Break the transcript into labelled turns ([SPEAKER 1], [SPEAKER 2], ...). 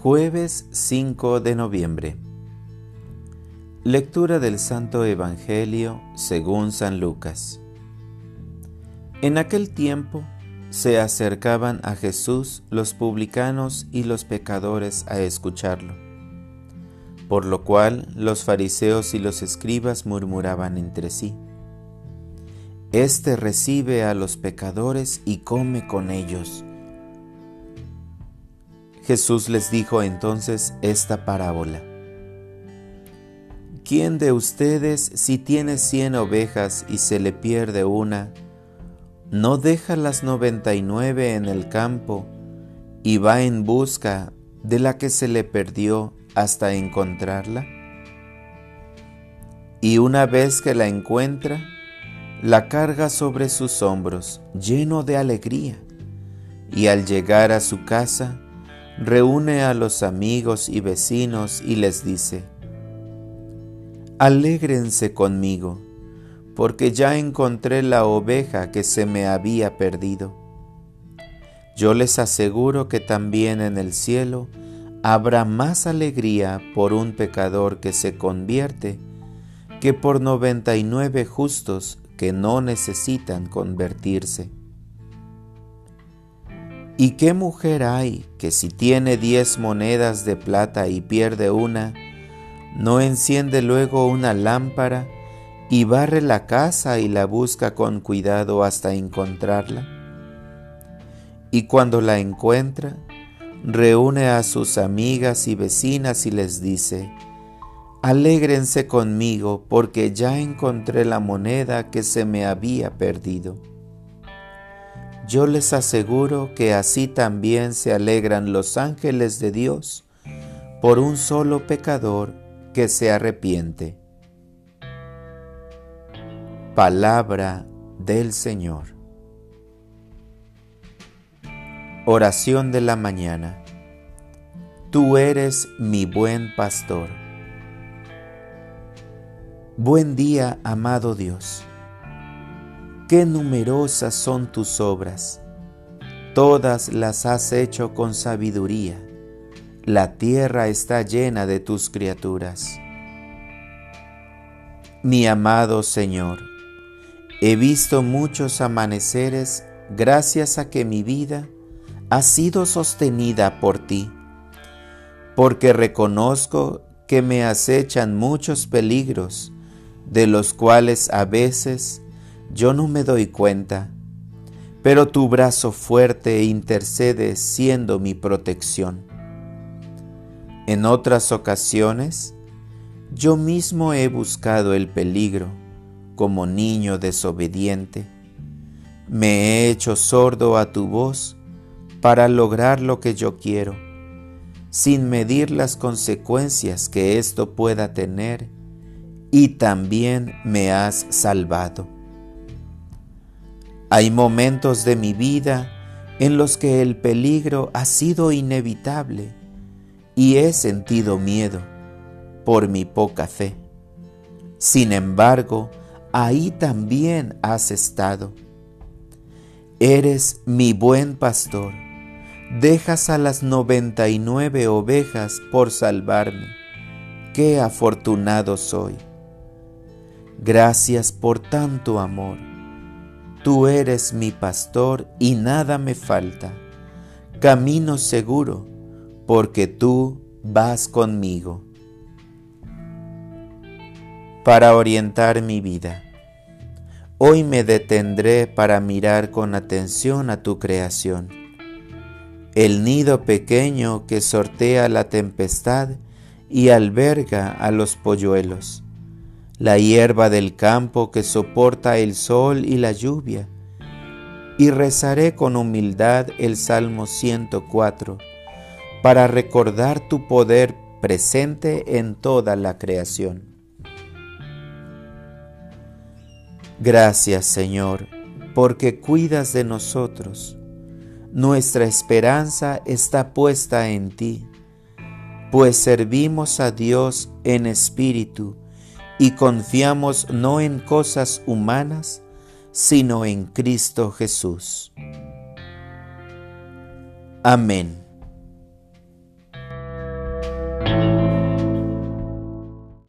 [SPEAKER 1] Jueves 5 de noviembre. Lectura del Santo Evangelio según San Lucas. En aquel tiempo se acercaban a Jesús los publicanos y los pecadores a escucharlo, por lo cual los fariseos y los escribas murmuraban entre sí. Este recibe a los pecadores y come con ellos. Jesús les dijo entonces esta parábola. ¿Quién de ustedes, si tiene cien ovejas y se le pierde una, no deja las noventa y nueve en el campo y va en busca de la que se le perdió hasta encontrarla? Y una vez que la encuentra, la carga sobre sus hombros, lleno de alegría, y al llegar a su casa, reúne a los amigos y vecinos y les dice, Alégrense conmigo, porque ya encontré la oveja que se me había perdido. Yo les aseguro que también en el cielo habrá más alegría por un pecador que se convierte que por noventa y nueve justos que no necesitan convertirse. ¿Y qué mujer hay que si tiene diez monedas de plata y pierde una, no enciende luego una lámpara y barre la casa y la busca con cuidado hasta encontrarla? Y cuando la encuentra, reúne a sus amigas y vecinas y les dice, Alégrense conmigo porque ya encontré la moneda que se me había perdido. Yo les aseguro que así también se alegran los ángeles de Dios por un solo pecador que se arrepiente. Palabra del Señor. Oración de la mañana. Tú eres mi buen pastor. Buen día, amado Dios. Qué numerosas son tus obras. Todas las has hecho con sabiduría. La tierra está llena de tus criaturas. Mi amado Señor, he visto muchos amaneceres gracias a que mi vida ha sido sostenida por ti, porque reconozco que me acechan muchos peligros de los cuales a veces yo no me doy cuenta, pero tu brazo fuerte intercede siendo mi protección. En otras ocasiones, yo mismo he buscado el peligro como niño desobediente. Me he hecho sordo a tu voz para lograr lo que yo quiero, sin medir las consecuencias que esto pueda tener y también me has salvado. Hay momentos de mi vida en los que el peligro ha sido inevitable y he sentido miedo por mi poca fe. Sin embargo, ahí también has estado. Eres mi buen pastor. Dejas a las noventa y nueve ovejas por salvarme. Qué afortunado soy. Gracias por tanto amor. Tú eres mi pastor y nada me falta. Camino seguro porque tú vas conmigo. Para orientar mi vida. Hoy me detendré para mirar con atención a tu creación. El nido pequeño que sortea la tempestad y alberga a los polluelos la hierba del campo que soporta el sol y la lluvia. Y rezaré con humildad el Salmo 104 para recordar tu poder presente en toda la creación. Gracias Señor, porque cuidas de nosotros. Nuestra esperanza está puesta en ti, pues servimos a Dios en espíritu y confiamos no en cosas humanas, sino en Cristo Jesús. Amén.